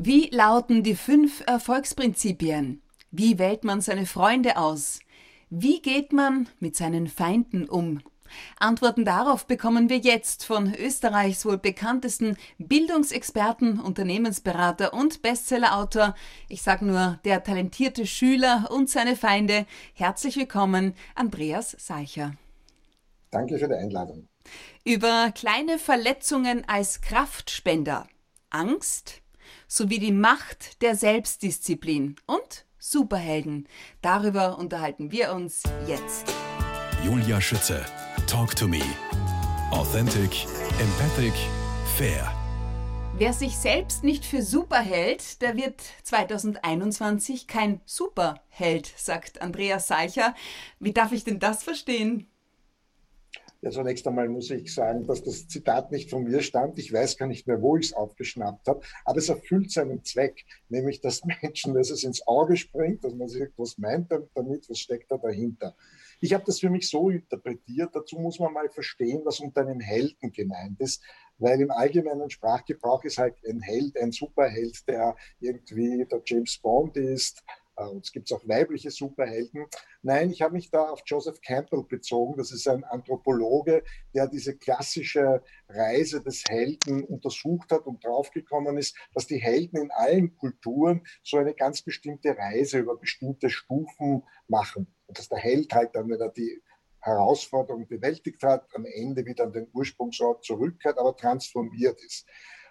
Wie lauten die fünf Erfolgsprinzipien? Wie wählt man seine Freunde aus? Wie geht man mit seinen Feinden um? Antworten darauf bekommen wir jetzt von Österreichs wohl bekanntesten Bildungsexperten, Unternehmensberater und Bestsellerautor. Ich sage nur der talentierte Schüler und seine Feinde. Herzlich willkommen, Andreas Seicher. Danke für die Einladung. Über kleine Verletzungen als Kraftspender, Angst, sowie die Macht der Selbstdisziplin und Superhelden. Darüber unterhalten wir uns jetzt. Julia Schütze, Talk to Me. Authentic, empathic, fair. Wer sich selbst nicht für super hält, der wird 2021 kein Superheld, sagt Andreas Salcher. Wie darf ich denn das verstehen? Ja, zunächst einmal muss ich sagen, dass das Zitat nicht von mir stammt. Ich weiß gar nicht mehr, wo ich es aufgeschnappt habe, aber es erfüllt seinen Zweck, nämlich dass Menschen, dass es ins Auge springt, dass man sich etwas meint damit, was steckt da dahinter. Ich habe das für mich so interpretiert. Dazu muss man mal verstehen, was unter einem Helden gemeint ist, weil im allgemeinen Sprachgebrauch ist halt ein Held, ein Superheld, der irgendwie der James Bond ist, äh, es gibt auch weibliche Superhelden. Nein, ich habe mich da auf Joseph Campbell bezogen. Das ist ein Anthropologe, der diese klassische Reise des Helden untersucht hat und draufgekommen ist, dass die Helden in allen Kulturen so eine ganz bestimmte Reise über bestimmte Stufen machen. Und dass der Held halt dann, wenn er die Herausforderung bewältigt hat, am Ende wieder an den Ursprungsort zurückkehrt, aber transformiert ist.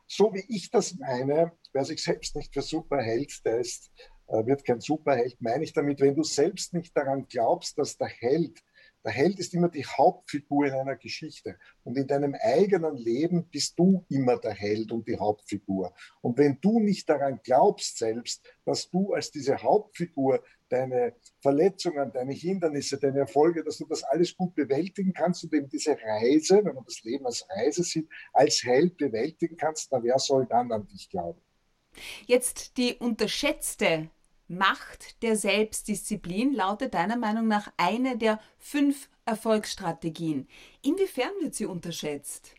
So wie ich das meine, wer sich selbst nicht für super hält, der ist äh, wird kein Superheld, meine ich damit, wenn du selbst nicht daran glaubst, dass der Held, der Held ist immer die Hauptfigur in einer Geschichte. Und in deinem eigenen Leben bist du immer der Held und die Hauptfigur. Und wenn du nicht daran glaubst selbst, dass du als diese Hauptfigur deine Verletzungen, deine Hindernisse, deine Erfolge, dass du das alles gut bewältigen kannst und eben diese Reise, wenn man das Leben als Reise sieht, als Held bewältigen kannst, dann wer soll dann an dich glauben? Jetzt die unterschätzte Macht der Selbstdisziplin lautet deiner Meinung nach eine der fünf Erfolgsstrategien. Inwiefern wird sie unterschätzt?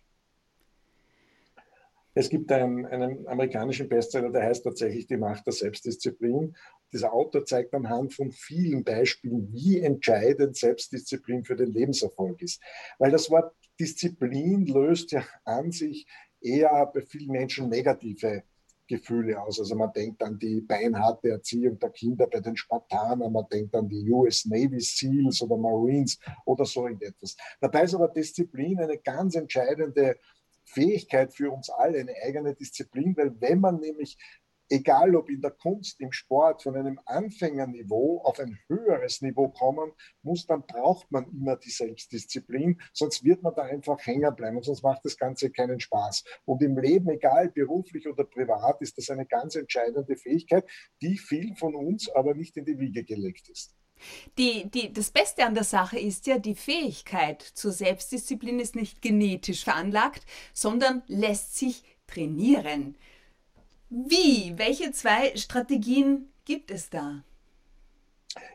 Es gibt einen, einen, amerikanischen Bestseller, der heißt tatsächlich Die Macht der Selbstdisziplin. Dieser Autor zeigt anhand von vielen Beispielen, wie entscheidend Selbstdisziplin für den Lebenserfolg ist. Weil das Wort Disziplin löst ja an sich eher bei vielen Menschen negative Gefühle aus. Also man denkt an die beinharte Erziehung der Kinder bei den Spartanern, man denkt an die US Navy SEALs oder Marines oder so irgendetwas. Dabei ist aber Disziplin eine ganz entscheidende Fähigkeit für uns alle, eine eigene Disziplin, weil wenn man nämlich egal ob in der Kunst, im Sport, von einem Anfängerniveau auf ein höheres Niveau kommen muss, dann braucht man immer die Selbstdisziplin, sonst wird man da einfach hängen bleiben und sonst macht das Ganze keinen Spaß. Und im Leben, egal beruflich oder privat, ist das eine ganz entscheidende Fähigkeit, die vielen von uns aber nicht in die Wiege gelegt ist. Die, die, das Beste an der Sache ist ja, die Fähigkeit zur Selbstdisziplin ist nicht genetisch veranlagt, sondern lässt sich trainieren. Wie? Welche zwei Strategien gibt es da?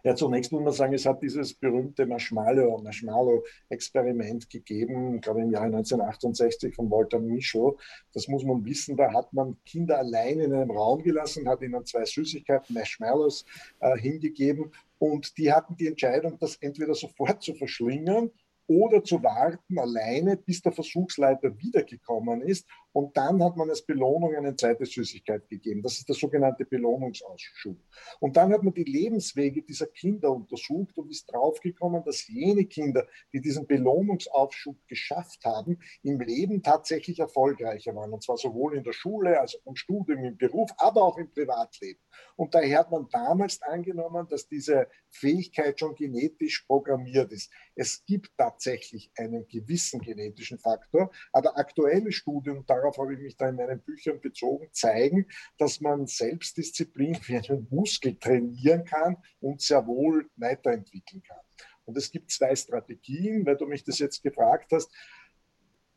Ja, zunächst muss man sagen, es hat dieses berühmte Marshmallow, Marshmallow-Experiment gegeben, glaube ich im Jahre 1968 von Walter Mischel. Das muss man wissen, da hat man Kinder allein in einem Raum gelassen, hat ihnen zwei Süßigkeiten, Marshmallows, äh, hingegeben und die hatten die Entscheidung, das entweder sofort zu verschlingen oder zu warten alleine, bis der Versuchsleiter wiedergekommen ist. Und dann hat man als Belohnung eine zweite Süßigkeit gegeben. Das ist der sogenannte Belohnungsausschub. Und dann hat man die Lebenswege dieser Kinder untersucht und ist draufgekommen, dass jene Kinder, die diesen Belohnungsaufschub geschafft haben, im Leben tatsächlich erfolgreicher waren. Und zwar sowohl in der Schule als auch im Studium, im Beruf, aber auch im Privatleben. Und daher hat man damals angenommen, dass diese Fähigkeit schon genetisch programmiert ist. Es gibt tatsächlich einen gewissen genetischen Faktor, aber aktuelle Studien, darauf habe ich mich da in meinen Büchern bezogen, zeigen, dass man Selbstdisziplin wie einen Muskel trainieren kann und sehr wohl weiterentwickeln kann. Und es gibt zwei Strategien, weil du mich das jetzt gefragt hast.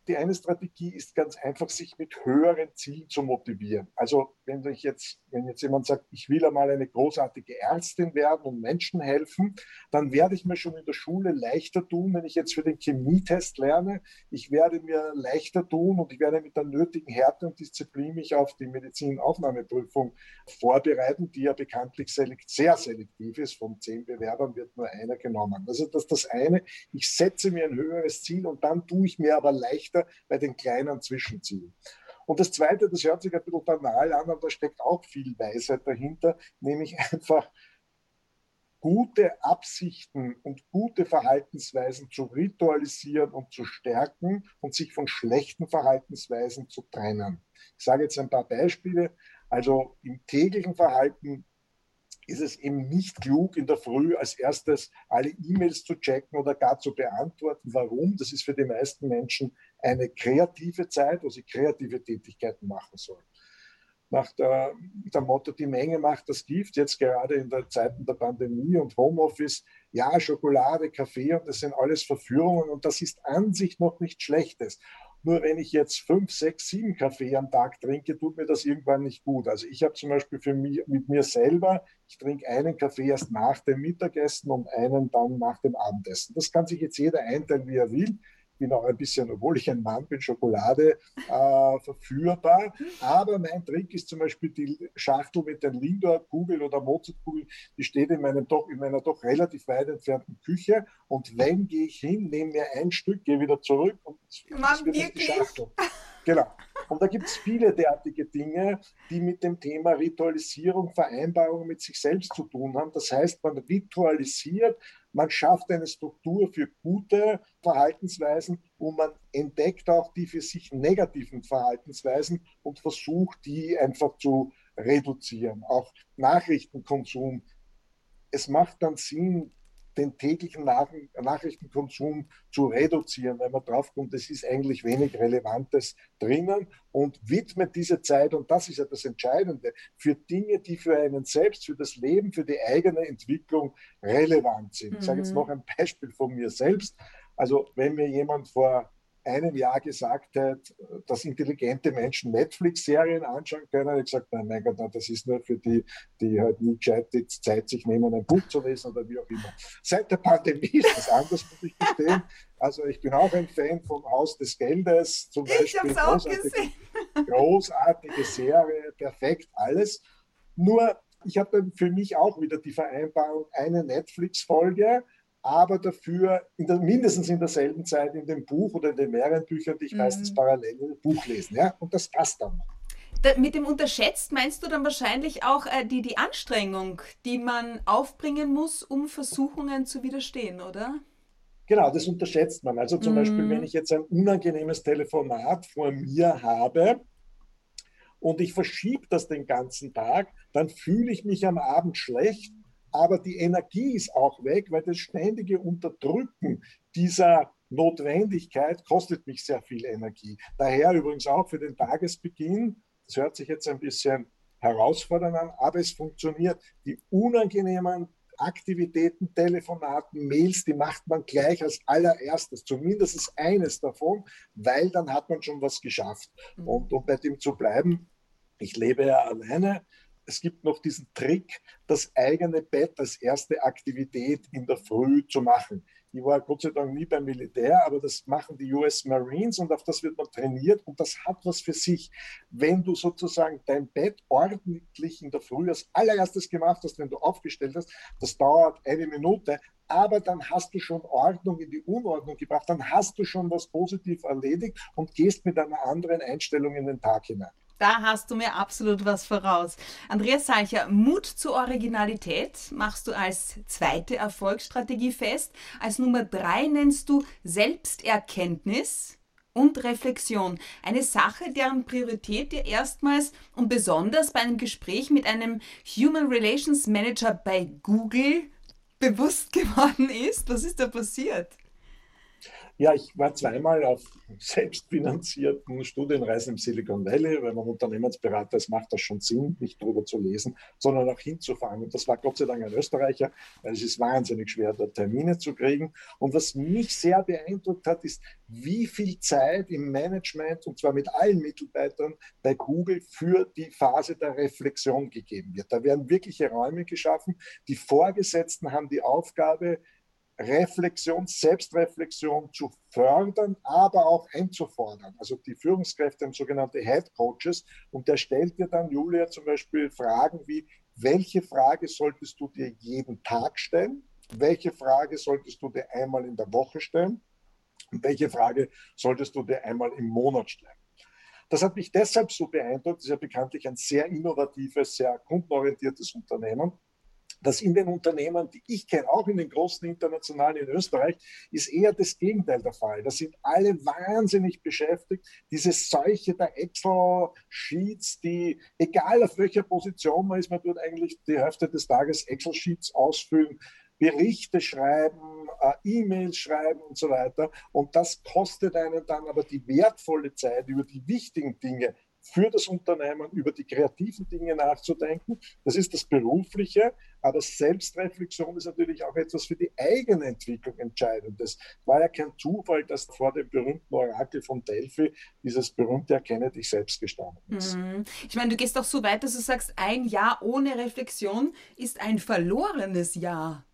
Die eine Strategie ist ganz einfach, sich mit höheren Zielen zu motivieren. Also wenn ich jetzt, wenn jetzt jemand sagt, ich will einmal eine großartige Ärztin werden und Menschen helfen, dann werde ich mir schon in der Schule leichter tun, wenn ich jetzt für den Chemietest lerne. Ich werde mir leichter tun und ich werde mit der nötigen Härte und Disziplin mich auf die Medizinaufnahmeprüfung vorbereiten, die ja bekanntlich selekt, sehr selektiv ist. Von zehn Bewerbern wird nur einer genommen. Also das ist das eine. Ich setze mir ein höheres Ziel und dann tue ich mir aber leichter bei den kleinen Zwischenzielen. Und das Zweite, das hört sich ein bisschen banal an, aber da steckt auch viel Weisheit dahinter, nämlich einfach gute Absichten und gute Verhaltensweisen zu ritualisieren und zu stärken und sich von schlechten Verhaltensweisen zu trennen. Ich sage jetzt ein paar Beispiele. Also im täglichen Verhalten ist es eben nicht klug, in der Früh als erstes alle E-Mails zu checken oder gar zu beantworten. Warum? Das ist für die meisten Menschen eine kreative Zeit, wo sie kreative Tätigkeiten machen sollen. Nach der, der Motto, die Menge macht das Gift, jetzt gerade in der Zeiten der Pandemie und Homeoffice, ja, Schokolade, Kaffee und das sind alles Verführungen und das ist an sich noch nichts Schlechtes. Nur wenn ich jetzt fünf, sechs, sieben Kaffee am Tag trinke, tut mir das irgendwann nicht gut. Also ich habe zum Beispiel für mich, mit mir selber, ich trinke einen Kaffee erst nach dem Mittagessen und einen dann nach dem Abendessen. Das kann sich jetzt jeder einteilen, wie er will bin auch ein bisschen, obwohl ich ein Mann bin, Schokolade äh, verführbar. Aber mein Trick ist zum Beispiel die Schachtel mit den Lindor-Kugeln oder Mozart-Kugeln, die steht in, meinem doch, in meiner doch relativ weit entfernten Küche. Und wenn gehe ich hin, nehme mir ein Stück, gehe wieder zurück und Mann, wirklich? die Schachtel. Genau. Und da gibt es viele derartige Dinge, die mit dem Thema Ritualisierung, Vereinbarung mit sich selbst zu tun haben. Das heißt, man ritualisiert, man schafft eine Struktur für gute Verhaltensweisen und man entdeckt auch die für sich negativen Verhaltensweisen und versucht, die einfach zu reduzieren. Auch Nachrichtenkonsum. Es macht dann Sinn, den täglichen Nach Nachrichtenkonsum zu reduzieren, weil man draufkommt, es ist eigentlich wenig Relevantes drinnen und widmet diese Zeit, und das ist ja das Entscheidende, für Dinge, die für einen selbst, für das Leben, für die eigene Entwicklung relevant sind. Mhm. Ich sage jetzt mhm. noch ein Beispiel von mir selbst. Also wenn mir jemand vor einem Jahr gesagt hat, dass intelligente Menschen Netflix-Serien anschauen können. Ich gesagt, nein, mein Gott, das ist nur für die, die halt nie gescheit die Zeit sich nehmen, ein Buch zu lesen oder wie auch immer. Seit der Pandemie ist das anders, muss ich gestehen. Also ich bin auch ein Fan vom Haus des Geldes, zum Beispiel. Ich auch gesehen. großartige Serie, perfekt, alles. Nur, ich habe dann für mich auch wieder die Vereinbarung, eine Netflix-Folge, aber dafür in der, mindestens in derselben Zeit in dem Buch oder in den mehreren Büchern, die ich mhm. meistens parallel in dem Buch lesen. Ja? Und das passt dann. Da, mit dem unterschätzt meinst du dann wahrscheinlich auch äh, die, die Anstrengung, die man aufbringen muss, um Versuchungen zu widerstehen, oder? Genau, das unterschätzt man. Also zum mm. Beispiel, wenn ich jetzt ein unangenehmes Telefonat vor mir habe und ich verschiebe das den ganzen Tag, dann fühle ich mich am Abend schlecht aber die Energie ist auch weg, weil das ständige Unterdrücken dieser Notwendigkeit kostet mich sehr viel Energie. Daher übrigens auch für den Tagesbeginn, das hört sich jetzt ein bisschen herausfordernd an, aber es funktioniert. Die unangenehmen Aktivitäten, Telefonaten, Mails, die macht man gleich als allererstes, zumindest eines davon, weil dann hat man schon was geschafft. Mhm. Und um bei dem zu bleiben, ich lebe ja alleine, es gibt noch diesen Trick, das eigene Bett als erste Aktivität in der Früh zu machen. Ich war Gott sei Dank nie beim Militär, aber das machen die US Marines und auf das wird man trainiert und das hat was für sich. Wenn du sozusagen dein Bett ordentlich in der Früh als allererstes gemacht hast, wenn du aufgestellt hast, das dauert eine Minute, aber dann hast du schon Ordnung in die Unordnung gebracht, dann hast du schon was positiv erledigt und gehst mit einer anderen Einstellung in den Tag hinein. Da hast du mir absolut was voraus. Andreas Salcher, Mut zur Originalität machst du als zweite Erfolgsstrategie fest. Als Nummer drei nennst du Selbsterkenntnis und Reflexion. Eine Sache, deren Priorität dir erstmals und besonders bei einem Gespräch mit einem Human Relations Manager bei Google bewusst geworden ist. Was ist da passiert? Ja, ich war zweimal auf selbstfinanzierten Studienreisen im Silicon Valley, weil man Unternehmensberater ist, macht das schon Sinn, nicht drüber zu lesen, sondern auch hinzufahren. Und das war Gott sei Dank ein Österreicher, weil es ist wahnsinnig schwer, da Termine zu kriegen. Und was mich sehr beeindruckt hat, ist, wie viel Zeit im Management, und zwar mit allen Mitarbeitern bei Google, für die Phase der Reflexion gegeben wird. Da werden wirkliche Räume geschaffen. Die Vorgesetzten haben die Aufgabe, Reflexion, Selbstreflexion zu fördern, aber auch einzufordern. Also die Führungskräfte haben sogenannte Head Coaches und der stellt dir dann, Julia, zum Beispiel Fragen wie, welche Frage solltest du dir jeden Tag stellen? Welche Frage solltest du dir einmal in der Woche stellen? Und welche Frage solltest du dir einmal im Monat stellen? Das hat mich deshalb so beeindruckt, das ist ja bekanntlich ein sehr innovatives, sehr kundenorientiertes Unternehmen dass in den Unternehmen, die ich kenne, auch in den großen internationalen in Österreich, ist eher das Gegenteil der Fall. Da sind alle wahnsinnig beschäftigt. Diese Seuche der Excel-Sheets, die, egal auf welcher Position man ist, man tut eigentlich die Hälfte des Tages Excel-Sheets ausfüllen. Berichte schreiben, äh, E-Mails schreiben und so weiter. Und das kostet einen dann aber die wertvolle Zeit über die wichtigen Dinge für das Unternehmen über die kreativen Dinge nachzudenken. Das ist das Berufliche, aber Selbstreflexion ist natürlich auch etwas für die eigene Entwicklung entscheidend. Es war ja kein Zufall, dass vor dem berühmten Orakel von Delphi dieses berühmte Erkenne dich selbst gestanden ist. Mhm. Ich meine, du gehst auch so weit, dass du sagst, ein Jahr ohne Reflexion ist ein verlorenes Jahr.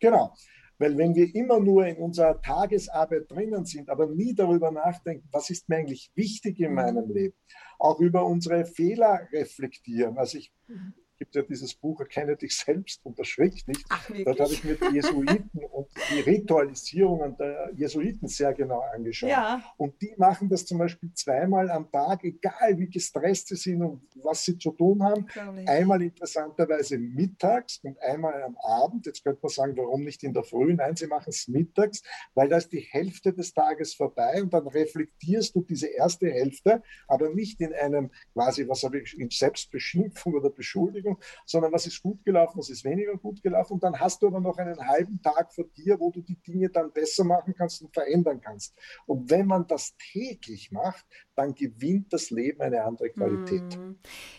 Genau. Weil wenn wir immer nur in unserer Tagesarbeit drinnen sind, aber nie darüber nachdenken, was ist mir eigentlich wichtig in meinem mhm. Leben, auch über unsere Fehler reflektieren. Also ich mhm gibt ja dieses Buch Erkenne dich selbst und erschrick nicht. Ach, Dort habe ich mir die Jesuiten und die Ritualisierungen der Jesuiten sehr genau angeschaut. Ja. Und die machen das zum Beispiel zweimal am Tag, egal wie gestresst sie sind und was sie zu tun haben. Einmal interessanterweise mittags und einmal am Abend. Jetzt könnte man sagen, warum nicht in der Früh? Nein, sie machen es mittags, weil da ist die Hälfte des Tages vorbei und dann reflektierst du diese erste Hälfte, aber nicht in einem quasi, was habe ich, in Selbstbeschimpfung oder Beschuldigung, Entwicklung, sondern was ist gut gelaufen, was ist weniger gut gelaufen. Und dann hast du aber noch einen halben Tag vor dir, wo du die Dinge dann besser machen kannst und verändern kannst. Und wenn man das täglich macht, dann gewinnt das Leben eine andere Qualität. Hm.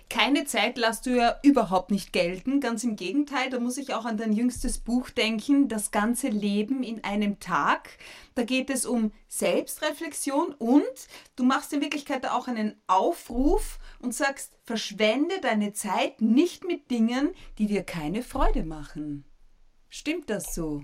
Keine Zeit lässt du ja überhaupt nicht gelten. Ganz im Gegenteil, da muss ich auch an dein jüngstes Buch denken, Das ganze Leben in einem Tag. Da geht es um Selbstreflexion und du machst in Wirklichkeit auch einen Aufruf und sagst, verschwende deine Zeit nicht mit Dingen, die dir keine Freude machen. Stimmt das so?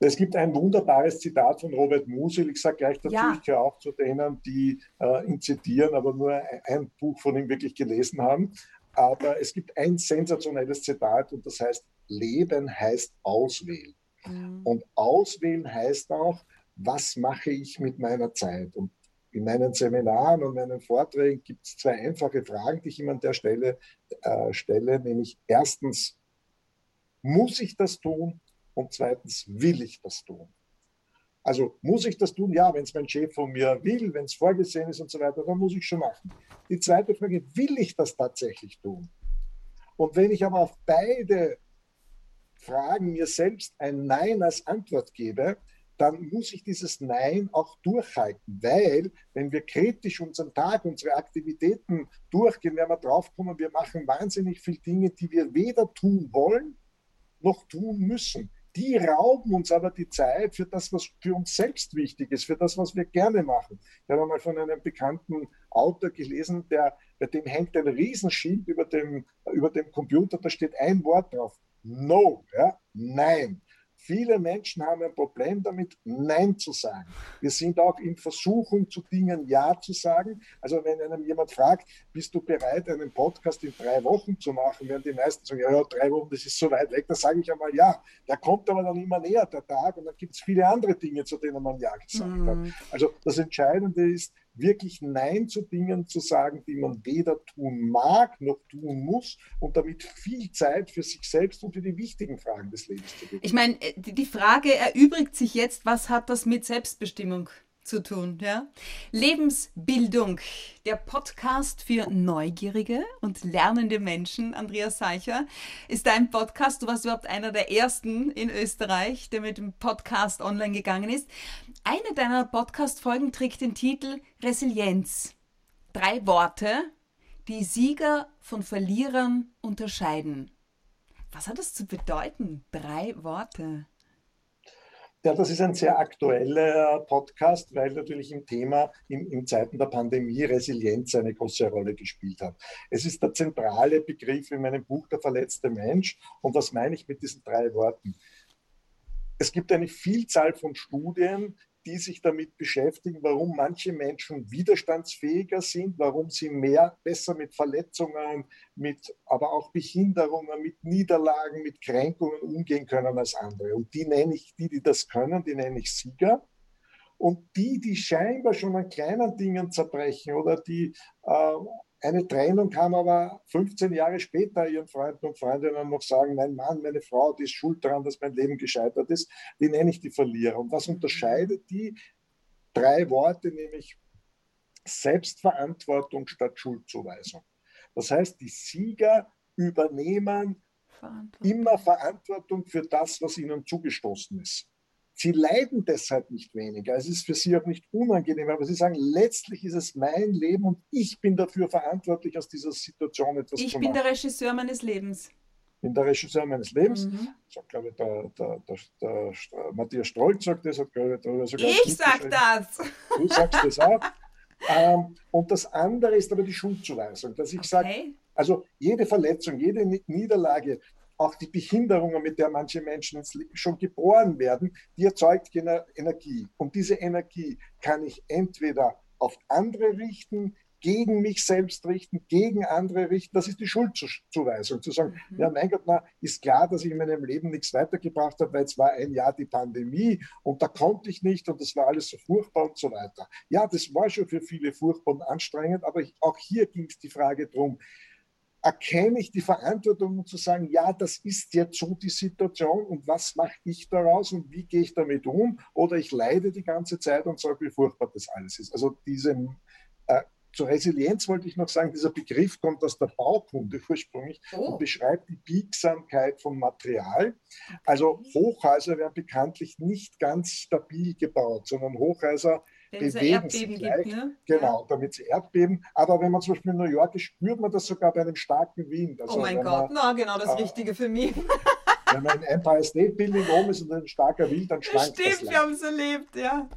Es gibt ein wunderbares Zitat von Robert Musil. Ich sage gleich dazu, ja. ich gehöre auch zu denen, die äh, ihn zitieren, aber nur ein, Buch von ihm wirklich gelesen haben. Aber es gibt ein sensationelles Zitat und das heißt, Leben heißt auswählen. Mhm. Und auswählen heißt auch, was mache ich mit meiner Zeit? Und in meinen Seminaren und meinen Vorträgen gibt es zwei einfache Fragen, die ich immer an der Stelle äh, stelle, nämlich erstens, muss ich das tun? Und zweitens, will ich das tun? Also muss ich das tun? Ja, wenn es mein Chef von mir will, wenn es vorgesehen ist und so weiter, dann muss ich schon machen. Die zweite Frage, will ich das tatsächlich tun? Und wenn ich aber auf beide Fragen mir selbst ein Nein als Antwort gebe, dann muss ich dieses Nein auch durchhalten, weil wenn wir kritisch unseren Tag, unsere Aktivitäten durchgehen, werden wir draufkommen, wir machen wahnsinnig viele Dinge, die wir weder tun wollen noch tun müssen. Die rauben uns aber die Zeit für das, was für uns selbst wichtig ist, für das, was wir gerne machen. Ich habe mal von einem bekannten Autor gelesen, der, bei dem hängt ein Riesenschild über dem, über dem Computer, da steht ein Wort drauf. No, ja, nein. Viele Menschen haben ein Problem damit, Nein zu sagen. Wir sind auch in Versuchung, zu Dingen Ja zu sagen. Also wenn einem jemand fragt, bist du bereit, einen Podcast in drei Wochen zu machen, werden die meisten sagen, ja, ja drei Wochen, das ist so weit weg. Da sage ich einmal Ja. Der kommt aber dann immer näher, der Tag, und dann gibt es viele andere Dinge, zu denen man Ja gesagt mhm. hat. Also das Entscheidende ist, wirklich Nein zu Dingen zu sagen, die man weder tun mag noch tun muss und damit viel Zeit für sich selbst und für die wichtigen Fragen des Lebens zu geben. Ich meine, äh, die Frage erübrigt sich jetzt, was hat das mit Selbstbestimmung zu tun, ja. Lebensbildung, der Podcast für neugierige und lernende Menschen, Andreas Seicher, ist dein Podcast. Du warst überhaupt einer der ersten in Österreich, der mit dem Podcast online gegangen ist. Eine deiner Podcast-Folgen trägt den Titel Resilienz. Drei Worte, die Sieger von Verlierern unterscheiden. Was hat das zu bedeuten? Drei Worte. Ja, das ist ein sehr aktueller Podcast, weil natürlich im Thema in, in, Zeiten der Pandemie Resilienz eine große Rolle gespielt hat. Es ist der zentrale Begriff in meinem Buch Der verletzte Mensch. Und was meine ich mit diesen drei Worten? Es gibt eine Vielzahl von Studien, die sich damit beschäftigen, warum manche Menschen widerstandsfähiger sind, warum sie mehr besser mit Verletzungen, mit aber auch Behinderungen, mit Niederlagen, mit Kränkungen umgehen können als andere. Und die nenne ich, die, die das können, die nenne ich Sieger. Und die, die scheinbar schon an kleinen Dingen zerbrechen oder die äh, eine Trennung kam aber 15 Jahre später ihren Freunden und Freundinnen noch sagen, mein Mann, meine Frau, die ist schuld daran, dass mein Leben gescheitert ist. Die nenne ich die Verlierer. Und was unterscheidet die? Drei Worte, nämlich Selbstverantwortung statt Schuldzuweisung. Das heißt, die Sieger übernehmen Verantwortung. immer Verantwortung für das, was ihnen zugestoßen ist. Sie leiden deshalb nicht weniger. Es ist für sie auch nicht unangenehm, aber sie sagen, letztlich ist es mein Leben und ich bin dafür verantwortlich, aus dieser Situation etwas ich zu machen. Ich bin der Regisseur meines Lebens. Ich bin der Regisseur meines Lebens. Mhm. Hat, glaube ich, der, der, der, der Matthias Strolz sagt das, hat, glaube ich, darüber sogar Ich sag das! Du sagst das auch. ähm, und das andere ist aber die Schuldzuweisung, dass ich okay. sage, also jede Verletzung, jede Niederlage auch die Behinderungen, mit der manche Menschen schon geboren werden, die erzeugt Energie. Und diese Energie kann ich entweder auf andere richten, gegen mich selbst richten, gegen andere richten. Das ist die Schuldzuweisung. Zu sagen, mhm. ja, mein Gott, na, ist klar, dass ich in meinem Leben nichts weitergebracht habe, weil es war ein Jahr die Pandemie und da konnte ich nicht und das war alles so furchtbar und so weiter. Ja, das war schon für viele furchtbar und anstrengend, aber ich, auch hier ging es die Frage drum, erkenne ich die Verantwortung, um zu sagen, ja, das ist jetzt so die Situation und was mache ich daraus und wie gehe ich damit um? Oder ich leide die ganze Zeit und sage, wie furchtbar das alles ist. Also diese, äh, zur Resilienz wollte ich noch sagen, dieser Begriff kommt aus der Baukunde ursprünglich oh. und beschreibt die Biegsamkeit von Material. Also Hochhäuser werden bekanntlich nicht ganz stabil gebaut, sondern Hochhäuser bewegen sich leicht, gibt, ne? genau, ja. damit sie Erdbeben. Aber wenn man zum Beispiel in New York ist, spürt man das sogar bei einem starken Wind. Also oh mein Gott, man, na genau das äh, Richtige für mich. wenn man im Empire State Building oben ist und ein starker Wind, dann schwankt Stimmt, das Stimmt, wir haben es erlebt, ja.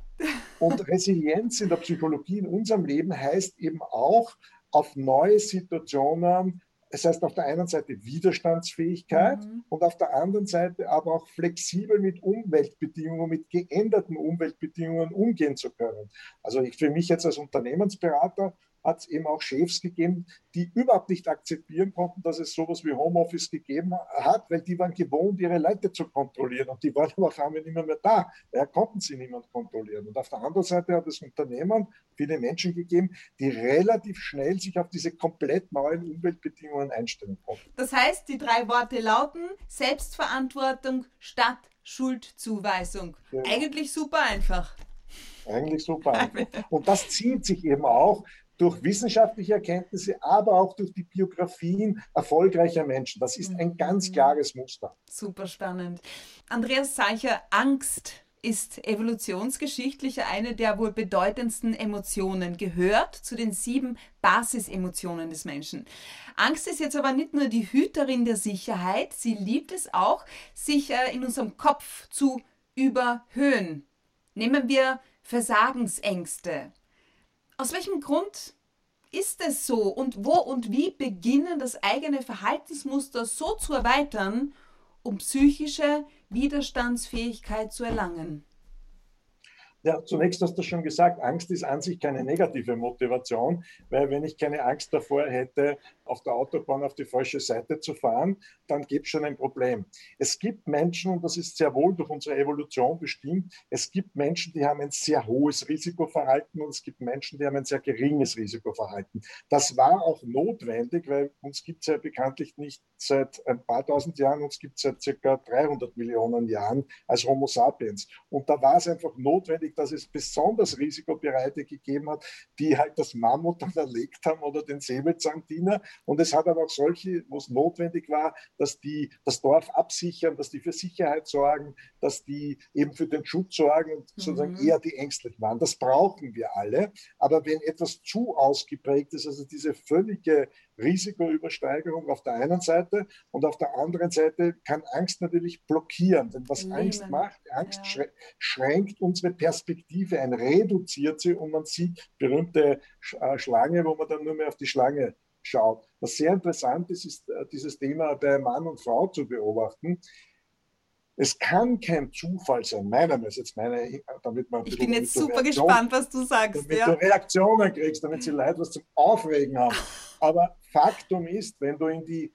Und Resilienz in der Psychologie in unserem Leben heißt eben auch, auf neue Situationen es heißt auf der einen Seite Widerstandsfähigkeit mhm. und auf der anderen Seite aber auch flexibel mit Umweltbedingungen, mit geänderten Umweltbedingungen umgehen zu können. Also ich für mich jetzt als Unternehmensberater hat es eben auch Chefs gegeben, die überhaupt nicht akzeptieren konnten, dass es sowas wie Homeoffice gegeben hat, weil die waren gewohnt, ihre Leute zu kontrollieren und die waren aber auf einmal nicht mehr, da. Daher konnten sie niemand kontrollieren. Und auf der anderen Seite hat es Unternehmen, viele Menschen gegeben, die relativ schnell sich auf diese komplett neuen Umweltbedingungen einstellen konnten. Das heißt, die drei Worte lauten Selbstverantwortung statt Schuldzuweisung. Ja. Eigentlich super einfach. Eigentlich super einfach. Und das zieht sich eben auch durch wissenschaftliche Erkenntnisse, aber auch durch die Biografien erfolgreicher Menschen. Das ist ein ganz mhm. klares Muster. Super spannend. Andreas Seicher, Angst ist evolutionsgeschichtlich eine der wohl bedeutendsten Emotionen, gehört zu den sieben Basisemotionen des Menschen. Angst ist jetzt aber nicht nur die Hüterin der Sicherheit, sie liebt es auch, sich äh, in unserem Kopf zu überhöhen. Nehmen wir Versagensängste. Aus welchem Grund ist es so und wo und wie beginnen das eigene Verhaltensmuster so zu erweitern, um psychische Widerstandsfähigkeit zu erlangen? Ja, zunächst hast du schon gesagt, Angst ist an sich keine negative Motivation, weil wenn ich keine Angst davor hätte, auf der Autobahn auf die falsche Seite zu fahren, dann gibt es schon ein Problem. Es gibt Menschen, und das ist sehr wohl durch unsere Evolution bestimmt, es gibt Menschen, die haben ein sehr hohes Risikoverhalten und es gibt Menschen, die haben ein sehr geringes Risikoverhalten. Das war auch notwendig, weil uns gibt es ja bekanntlich nicht seit ein paar tausend Jahren, uns gibt es seit circa 300 Millionen Jahren als Homo sapiens. Und da war es einfach notwendig, dass es besonders Risikobereite gegeben hat, die halt das Mammut dann erlegt haben oder den Säbelzahntiger. Und es hat aber auch solche, wo es notwendig war, dass die das Dorf absichern, dass die für Sicherheit sorgen, dass die eben für den Schutz sorgen und mhm. sozusagen eher die ängstlich waren. Das brauchen wir alle. Aber wenn etwas zu ausgeprägt ist, also diese völlige Risikoübersteigerung auf der einen Seite und auf der anderen Seite kann Angst natürlich blockieren. Denn was Leben. Angst macht, Angst ja. schränkt unsere Perspektive ein, reduziert sie und man sieht berühmte äh, Schlange, wo man dann nur mehr auf die Schlange schaut. Was sehr interessant ist, ist äh, dieses Thema bei Mann und Frau zu beobachten. Es kann kein Zufall sein, meiner Meinung jetzt meine, damit man. Ich bin jetzt super Reaktion, gespannt, was du sagst. Damit ja. du Reaktionen kriegst, damit sie Leute was zum Aufregen haben. Aber Faktum ist, wenn du in die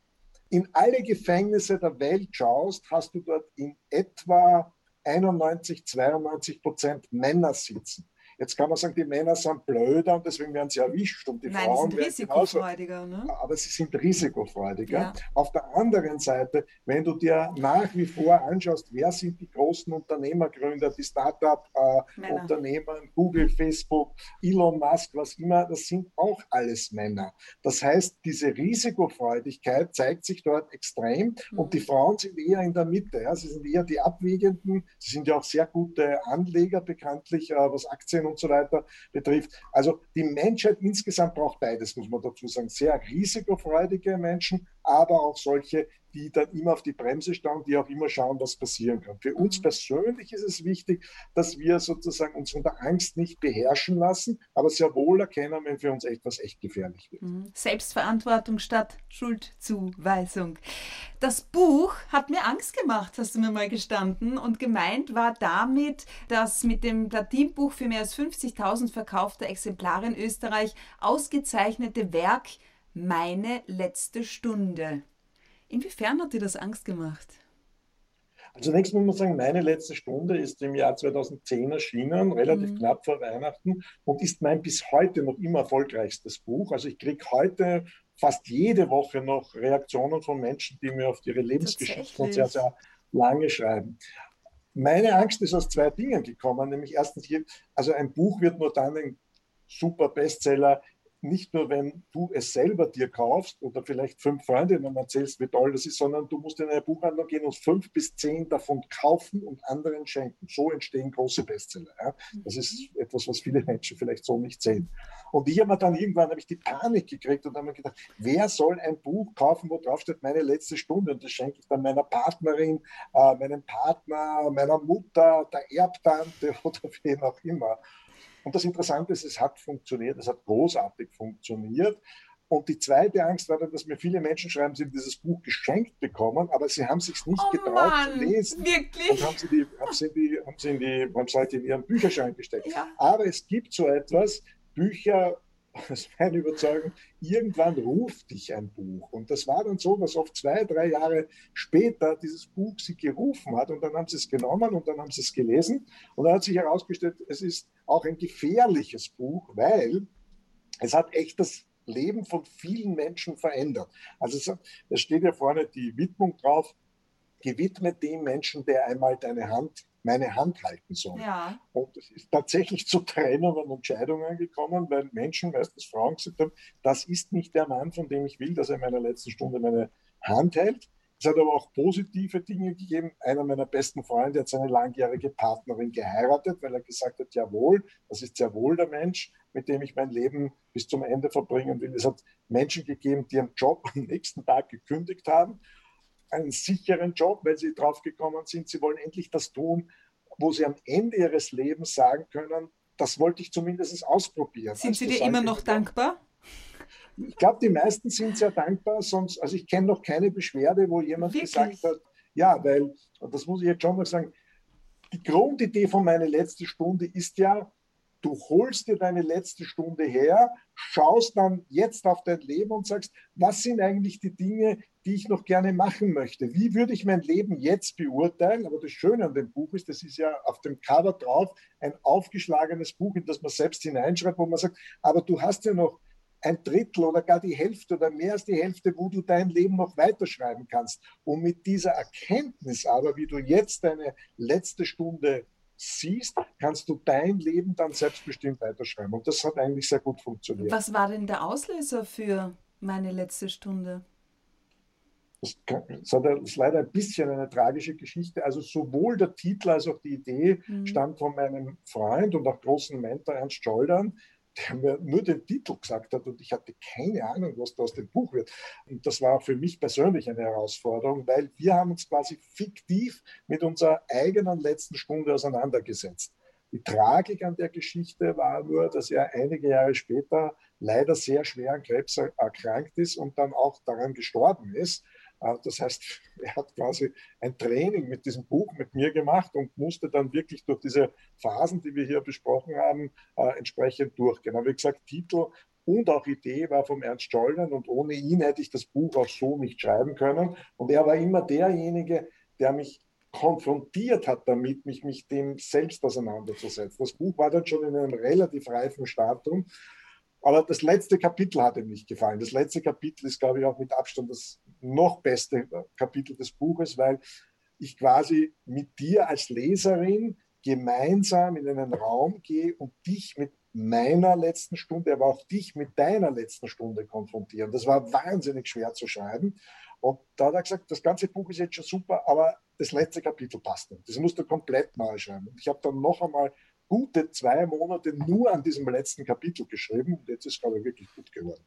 in alle Gefängnisse der Welt schaust, hast du dort in etwa 91, 92 Prozent Männer sitzen. Jetzt kann man sagen, die Männer sind blöder und deswegen werden sie erwischt und die Nein, Frauen die sind risikofreudiger. Ne? Aber sie sind risikofreudiger. Ja. Auf der anderen Seite, wenn du dir nach wie vor anschaust, wer sind die großen Unternehmergründer, die Startup-Unternehmer, äh, Google, Facebook, Elon Musk, was immer, das sind auch alles Männer. Das heißt, diese Risikofreudigkeit zeigt sich dort extrem mhm. und die Frauen sind eher in der Mitte. Ja? Sie sind eher die Abwiegenden. Sie sind ja auch sehr gute Anleger bekanntlich, äh, was Aktien und so weiter betrifft. Also die Menschheit insgesamt braucht beides, muss man dazu sagen. Sehr risikofreudige Menschen, aber auch solche, die dann immer auf die Bremse schauen, die auch immer schauen, was passieren kann. Für uns mhm. persönlich ist es wichtig, dass wir sozusagen uns von der Angst nicht beherrschen lassen, aber sehr wohl erkennen, wenn für uns etwas echt gefährlich wird. Mhm. Selbstverantwortung statt Schuldzuweisung. Das Buch hat mir Angst gemacht, hast du mir mal gestanden. Und gemeint war damit, dass mit dem Platinbuch für mehr als 50.000 verkaufte Exemplare in Österreich ausgezeichnete Werk Meine letzte Stunde Inwiefern hat dir das Angst gemacht? Also zunächst muss man sagen, meine letzte Stunde ist im Jahr 2010 erschienen, relativ mhm. knapp vor Weihnachten und ist mein bis heute noch immer erfolgreichstes Buch. Also ich kriege heute fast jede Woche noch Reaktionen von Menschen, die mir auf ihre Lebensgeschichten sehr, sehr lange schreiben. Meine Angst ist aus zwei Dingen gekommen, nämlich erstens, also ein Buch wird nur dann ein super Bestseller, nicht nur, wenn du es selber dir kaufst oder vielleicht fünf Freundinnen erzählst, wie toll das ist, sondern du musst in eine Buchhandlung gehen und fünf bis zehn davon kaufen und anderen schenken. So entstehen große Bestseller. Ja? Das ist mhm. etwas, was viele Menschen vielleicht so nicht sehen. Und ich habe mir dann irgendwann habe ich die Panik gekriegt und habe mir gedacht, wer soll ein Buch kaufen, wo drauf steht, meine letzte Stunde? Und das schenke ich dann meiner Partnerin, äh, meinem Partner, meiner Mutter, der Erbtante oder wem auch immer. Und das Interessante ist, es hat funktioniert, es hat großartig funktioniert. Und die zweite Angst war dann, dass mir viele Menschen schreiben, sie haben dieses Buch geschenkt bekommen, aber sie haben sich nicht oh getraut Mann, zu lesen. Wirklich? Und haben sie, die, haben sie in die, haben sie in die, haben sie halt in ihren Bücherschrank gesteckt. Ja. Aber es gibt so etwas, Bücher das ist meine Überzeugung, irgendwann ruft dich ein Buch. Und das war dann so, dass oft zwei, drei Jahre später dieses Buch sie gerufen hat und dann haben sie es genommen und dann haben sie es gelesen. Und dann hat sich herausgestellt, es ist auch ein gefährliches Buch, weil es hat echt das Leben von vielen Menschen verändert. Also es steht ja vorne die Widmung drauf, gewidmet dem Menschen, der einmal deine Hand meine Hand halten soll. Ja. Und es ist tatsächlich zu Trennungen und Scheidungen gekommen, weil Menschen, meistens Frauen, gesagt haben, das ist nicht der Mann, von dem ich will, dass er in meiner letzten Stunde meine Hand hält. Es hat aber auch positive Dinge gegeben. Einer meiner besten Freunde hat seine langjährige Partnerin geheiratet, weil er gesagt hat, jawohl, das ist sehr wohl der Mensch, mit dem ich mein Leben bis zum Ende verbringen will. Es hat Menschen gegeben, die ihren Job am nächsten Tag gekündigt haben einen sicheren Job, weil sie draufgekommen sind, sie wollen endlich das tun, wo sie am Ende ihres Lebens sagen können, das wollte ich zumindest ausprobieren. Sind Sie dir immer noch dankbar? Ich glaube, die meisten sind sehr dankbar, sonst, also ich kenne noch keine Beschwerde, wo jemand Wirklich? gesagt hat, ja, weil, und das muss ich jetzt schon mal sagen, die Grundidee von meiner letzten Stunde ist ja, Du holst dir deine letzte Stunde her, schaust dann jetzt auf dein Leben und sagst, was sind eigentlich die Dinge, die ich noch gerne machen möchte? Wie würde ich mein Leben jetzt beurteilen? Aber das Schöne an dem Buch ist, das ist ja auf dem Cover drauf ein aufgeschlagenes Buch, in das man selbst hineinschreibt, wo man sagt, aber du hast ja noch ein Drittel oder gar die Hälfte oder mehr als die Hälfte, wo du dein Leben noch weiterschreiben kannst. Und mit dieser Erkenntnis aber, wie du jetzt deine letzte Stunde siehst, kannst du dein Leben dann selbstbestimmt weiterschreiben. Und das hat eigentlich sehr gut funktioniert. Was war denn der Auslöser für meine letzte Stunde? Das, ist leider ein bisschen eine tragische Geschichte. Also sowohl der Titel als auch die Idee mhm. stammt von meinem Freund und auch großen Mentor Ernst Scholdern, der mir nur den Titel gesagt hat und ich hatte keine Ahnung, was da aus dem Buch wird. Und das war für mich persönlich eine Herausforderung, weil wir haben uns quasi fiktiv mit unserer eigenen letzten Stunde auseinandergesetzt. Die Tragik an der Geschichte war nur, dass er einige Jahre später leider sehr schwer an Krebs erkrankt ist und dann auch daran gestorben ist. Äh, das heißt, er hat quasi ein Training mit diesem Buch mit mir gemacht und musste dann wirklich durch diese Phasen, die wir hier besprochen haben, äh, entsprechend durchgehen. Aber wie gesagt, Titel und auch Idee war vom Ernst Schollern und ohne ihn hätte ich das Buch auch so nicht schreiben können. Und er war immer derjenige, der mich konfrontiert hat damit, mich mit dem selbst auseinanderzusetzen. Das Buch war dann schon in einem relativ reifen Stadium. Aber das letzte Kapitel hat ihm nicht gefallen. Das letzte Kapitel ist, glaube ich, auch mit Abstand das noch beste Kapitel des Buches, weil ich quasi mit dir als Leserin gemeinsam in einen Raum gehe und dich mit meiner letzten Stunde, aber auch dich mit deiner letzten Stunde konfrontieren. Das war wahnsinnig schwer zu schreiben. Und da hat er gesagt, das ganze Buch ist jetzt schon super, aber das letzte Kapitel passt nicht. Das musst du komplett neu schreiben. Und ich habe dann noch einmal gute zwei Monate nur an diesem letzten Kapitel geschrieben und jetzt ist es, glaube ich, wirklich gut geworden.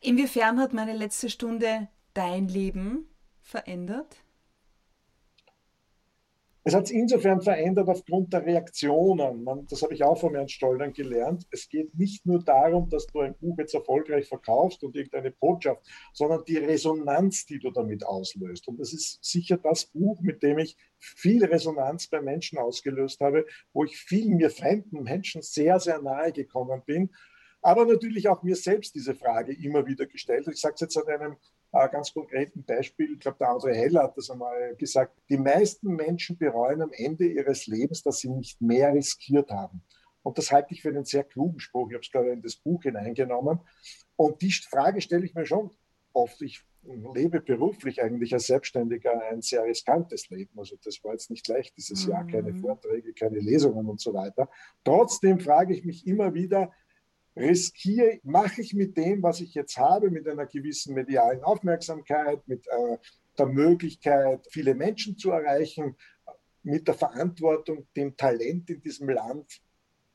Inwiefern hat meine letzte Stunde dein Leben verändert? Es hat es insofern verändert aufgrund der Reaktionen. Man, das habe ich auch von Herrn Stollern gelernt. Es geht nicht nur darum, dass du ein Buch jetzt erfolgreich verkaufst und irgendeine Botschaft, sondern die Resonanz, die du damit auslöst. Und das ist sicher das Buch, mit dem ich viel Resonanz bei Menschen ausgelöst habe, wo ich vielen mir fremden Menschen sehr, sehr nahe gekommen bin aber natürlich auch mir selbst diese Frage immer wieder gestellt. Ich sage es jetzt an einem äh, ganz konkreten Beispiel. Ich glaube, der André Heller hat das einmal gesagt. Die meisten Menschen bereuen am Ende ihres Lebens, dass sie nicht mehr riskiert haben. Und das halte ich für einen sehr klugen Spruch. Ich habe es gerade in das Buch hineingenommen. Und die Frage stelle ich mir schon oft. Ich lebe beruflich eigentlich als Selbstständiger ein sehr riskantes Leben. Also das war jetzt nicht leicht dieses mhm. Jahr, keine mhm. Vorträge, keine Lesungen und so weiter. Trotzdem frage ich mich immer wieder, riskiere, mache ich mit dem, was ich jetzt habe, mit einer gewissen medialen Aufmerksamkeit, mit äh, der Möglichkeit, viele Menschen zu erreichen, mit der Verantwortung, dem Talent in diesem Land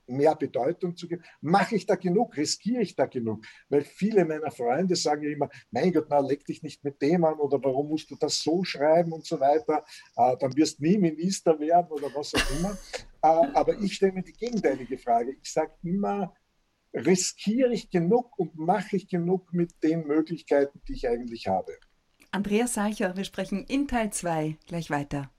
mehr Bedeutung zu geben. Mache ich da genug? Riskiere ich da genug? Weil viele meiner Freunde sagen immer, mein Gott, na, leg dich nicht mit dem an oder warum musst du das so schreiben und so weiter. Äh, dann wirst du nie Minister werden oder was auch immer. Äh, aber ich stelle mir die gegenteilige Frage. Ich sage immer, riskiere ich genug und mache ich genug mit den Möglichkeiten, die ich eigentlich habe. Andreas Seicher, wir sprechen in Teil 2 gleich weiter.